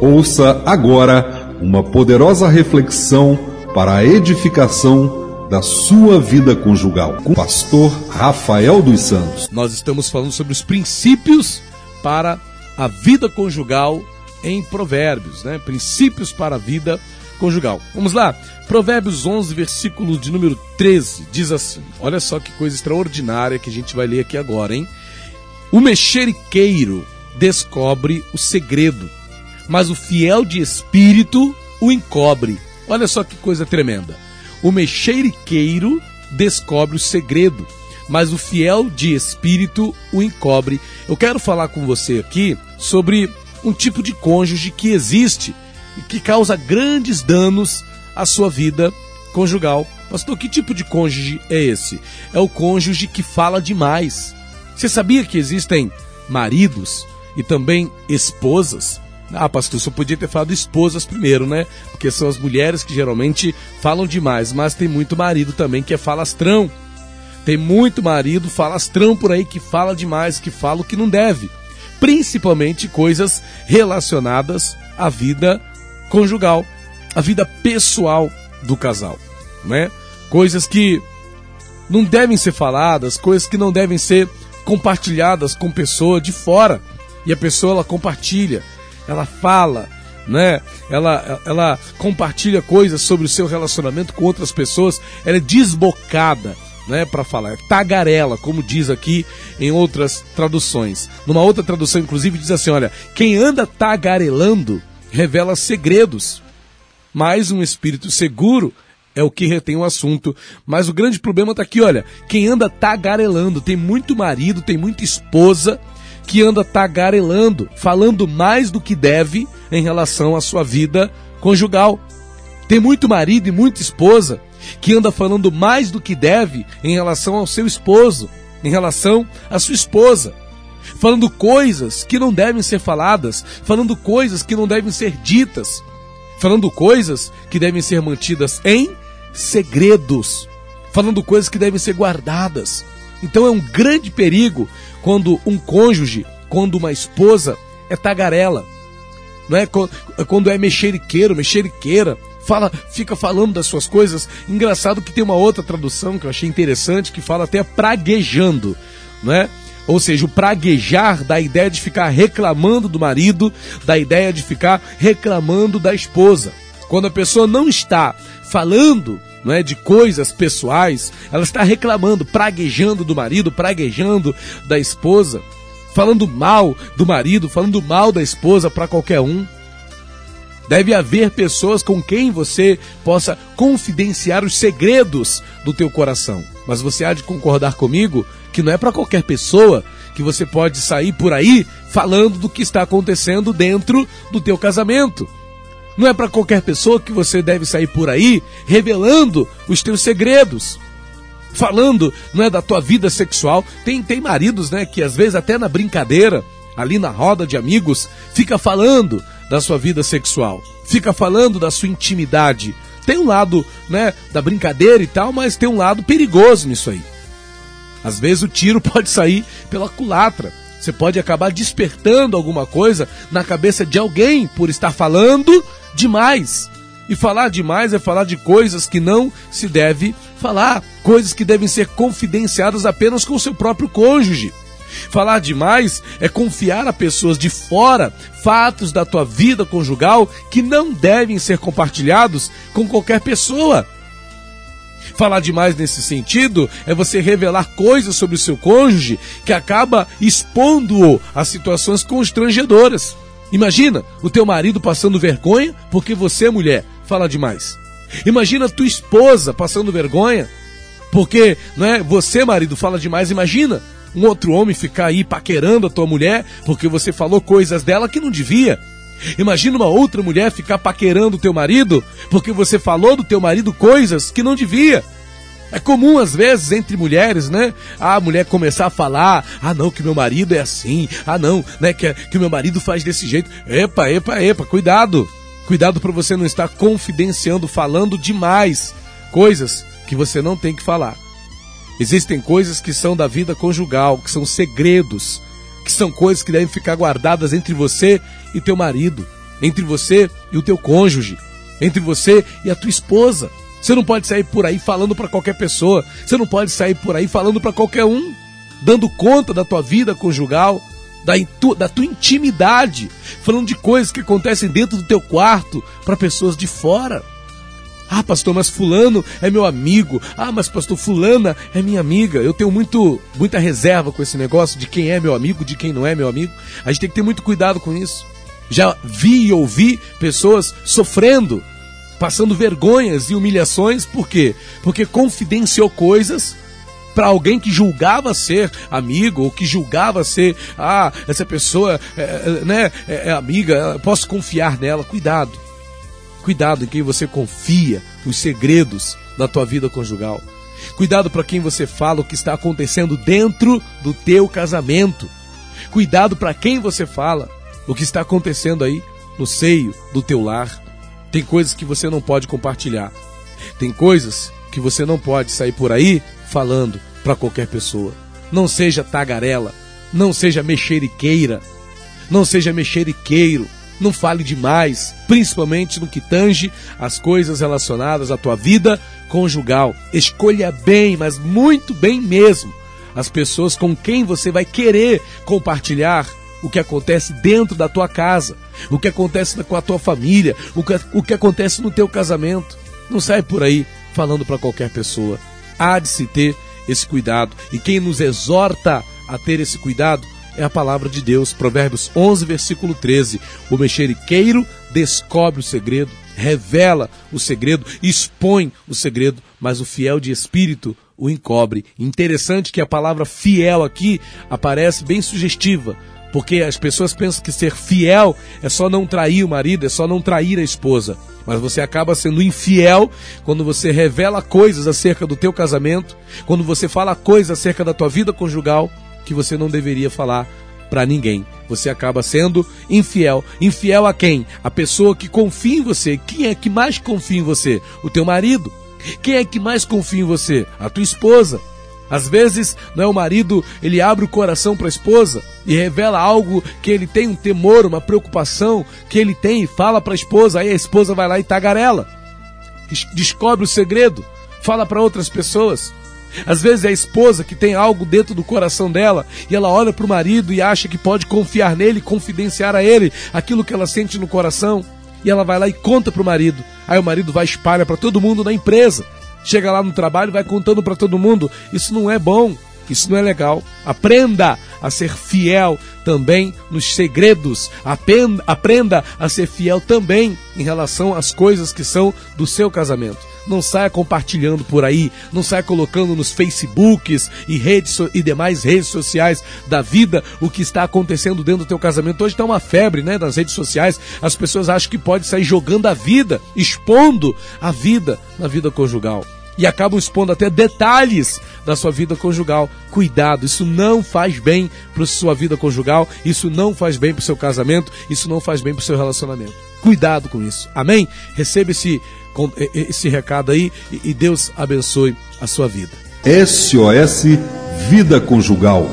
Ouça agora uma poderosa reflexão para a edificação da sua vida conjugal com o pastor Rafael dos Santos. Nós estamos falando sobre os princípios para a vida conjugal em Provérbios, né? Princípios para a vida conjugal. Vamos lá. Provérbios 11, versículo de número 13, diz assim: Olha só que coisa extraordinária que a gente vai ler aqui agora, hein? O mexeriqueiro descobre o segredo, mas o fiel de espírito o encobre. Olha só que coisa tremenda. O mexeriqueiro descobre o segredo, mas o fiel de espírito o encobre. Eu quero falar com você aqui sobre um tipo de cônjuge que existe e que causa grandes danos à sua vida conjugal. Pastor, que tipo de cônjuge é esse? É o cônjuge que fala demais. Você sabia que existem maridos e também esposas? Ah, pastor, só podia ter falado esposas primeiro, né? Porque são as mulheres que geralmente falam demais, mas tem muito marido também que é falastrão. Tem muito marido falastrão por aí que fala demais, que fala o que não deve. Principalmente coisas relacionadas à vida conjugal, à vida pessoal do casal, né? Coisas que não devem ser faladas, coisas que não devem ser compartilhadas com pessoa de fora. E a pessoa ela compartilha, ela fala, né? Ela, ela compartilha coisas sobre o seu relacionamento com outras pessoas, ela é desbocada, né, para falar, é tagarela, como diz aqui em outras traduções. Numa outra tradução, inclusive, diz assim: olha, quem anda tagarelando revela segredos, mas um espírito seguro é o que retém o assunto. Mas o grande problema está aqui, olha, quem anda tagarelando, tem muito marido, tem muita esposa que anda tagarelando, falando mais do que deve em relação à sua vida conjugal. Tem muito marido e muita esposa que anda falando mais do que deve em relação ao seu esposo, em relação à sua esposa. Falando coisas que não devem ser faladas, falando coisas que não devem ser ditas, falando coisas que devem ser mantidas em segredos, falando coisas que devem ser guardadas. Então é um grande perigo quando um cônjuge, quando uma esposa é tagarela, não é quando é mexeriqueiro, mexeriqueira, fala, fica falando das suas coisas. Engraçado que tem uma outra tradução que eu achei interessante que fala até praguejando, não é? Ou seja, o praguejar da ideia de ficar reclamando do marido, da ideia de ficar reclamando da esposa. Quando a pessoa não está falando não é, de coisas pessoais, ela está reclamando, praguejando do marido, praguejando da esposa, falando mal do marido, falando mal da esposa para qualquer um. Deve haver pessoas com quem você possa confidenciar os segredos do teu coração. Mas você há de concordar comigo que não é para qualquer pessoa que você pode sair por aí falando do que está acontecendo dentro do teu casamento. Não é para qualquer pessoa que você deve sair por aí revelando os teus segredos. Falando, não é da tua vida sexual. Tem tem maridos, né, que às vezes até na brincadeira, ali na roda de amigos, fica falando da sua vida sexual. Fica falando da sua intimidade. Tem um lado, né, da brincadeira e tal, mas tem um lado perigoso nisso aí. Às vezes o tiro pode sair pela culatra. Você pode acabar despertando alguma coisa na cabeça de alguém por estar falando demais. E falar demais é falar de coisas que não se deve falar, coisas que devem ser confidenciadas apenas com o seu próprio cônjuge. Falar demais é confiar a pessoas de fora fatos da tua vida conjugal que não devem ser compartilhados com qualquer pessoa. Falar demais nesse sentido é você revelar coisas sobre o seu cônjuge que acaba expondo-o a situações constrangedoras. Imagina o teu marido passando vergonha porque você, mulher, fala demais. Imagina tua esposa passando vergonha porque, não é, você, marido, fala demais. Imagina um outro homem ficar aí paquerando a tua mulher porque você falou coisas dela que não devia. Imagina uma outra mulher ficar paquerando o teu marido porque você falou do teu marido coisas que não devia. É comum, às vezes, entre mulheres, né? A mulher começar a falar, ah não, que meu marido é assim, ah não, né, que, que meu marido faz desse jeito. Epa, epa, epa, cuidado. Cuidado para você não estar confidenciando, falando demais coisas que você não tem que falar. Existem coisas que são da vida conjugal, que são segredos, que são coisas que devem ficar guardadas entre você e teu marido. entre você e o teu cônjuge, entre você e a tua esposa. Você não pode sair por aí falando para qualquer pessoa. Você não pode sair por aí falando para qualquer um, dando conta da tua vida conjugal, da, da tua intimidade, falando de coisas que acontecem dentro do teu quarto para pessoas de fora. Ah, pastor, mas fulano é meu amigo. Ah, mas pastor, fulana é minha amiga. Eu tenho muito, muita reserva com esse negócio de quem é meu amigo, de quem não é meu amigo. A gente tem que ter muito cuidado com isso. Já vi e ouvi pessoas sofrendo, passando vergonhas e humilhações, por quê? Porque confidenciou coisas para alguém que julgava ser amigo ou que julgava ser, ah, essa pessoa é, né, é, é amiga, posso confiar nela. Cuidado. Cuidado em quem você confia os segredos da tua vida conjugal. Cuidado para quem você fala o que está acontecendo dentro do teu casamento. Cuidado para quem você fala o que está acontecendo aí no seio do teu lar. Tem coisas que você não pode compartilhar. Tem coisas que você não pode sair por aí falando para qualquer pessoa. Não seja tagarela, não seja mexeriqueira, não seja mexeriqueiro. Não fale demais, principalmente no que tange as coisas relacionadas à tua vida conjugal. Escolha bem, mas muito bem mesmo, as pessoas com quem você vai querer compartilhar o que acontece dentro da tua casa, o que acontece com a tua família, o que, o que acontece no teu casamento. Não sai por aí falando para qualquer pessoa. Há de se ter esse cuidado. E quem nos exorta a ter esse cuidado é a palavra de Deus. Provérbios 11, versículo 13. O mexeriqueiro descobre o segredo, revela o segredo, expõe o segredo, mas o fiel de espírito o encobre. Interessante que a palavra fiel aqui aparece bem sugestiva, porque as pessoas pensam que ser fiel é só não trair o marido, é só não trair a esposa. Mas você acaba sendo infiel quando você revela coisas acerca do teu casamento, quando você fala coisas acerca da tua vida conjugal que você não deveria falar para ninguém. Você acaba sendo infiel. Infiel a quem? A pessoa que confia em você. Quem é que mais confia em você? O teu marido. Quem é que mais confia em você? A tua esposa. Às vezes, não é o marido, ele abre o coração para a esposa e revela algo que ele tem um temor, uma preocupação que ele tem e fala para a esposa, aí a esposa vai lá e tagarela. Descobre o segredo, fala para outras pessoas. Às vezes é a esposa que tem algo dentro do coração dela e ela olha para o marido e acha que pode confiar nele, confidenciar a ele aquilo que ela sente no coração. E ela vai lá e conta para o marido. Aí o marido vai espalhar para todo mundo na empresa. Chega lá no trabalho vai contando para todo mundo. Isso não é bom. Isso não é legal. Aprenda a ser fiel também nos segredos. Aprenda, aprenda a ser fiel também em relação às coisas que são do seu casamento. Não saia compartilhando por aí, não saia colocando nos Facebooks e redes e demais redes sociais da vida o que está acontecendo dentro do teu casamento. Hoje está uma febre, né, das redes sociais. As pessoas acham que pode sair jogando a vida, expondo a vida na vida conjugal e acabam expondo até detalhes da sua vida conjugal. Cuidado, isso não faz bem para sua vida conjugal, isso não faz bem para o seu casamento, isso não faz bem para o seu relacionamento. Cuidado com isso. Amém? Receba esse, esse recado aí e Deus abençoe a sua vida. SOS Vida Conjugal.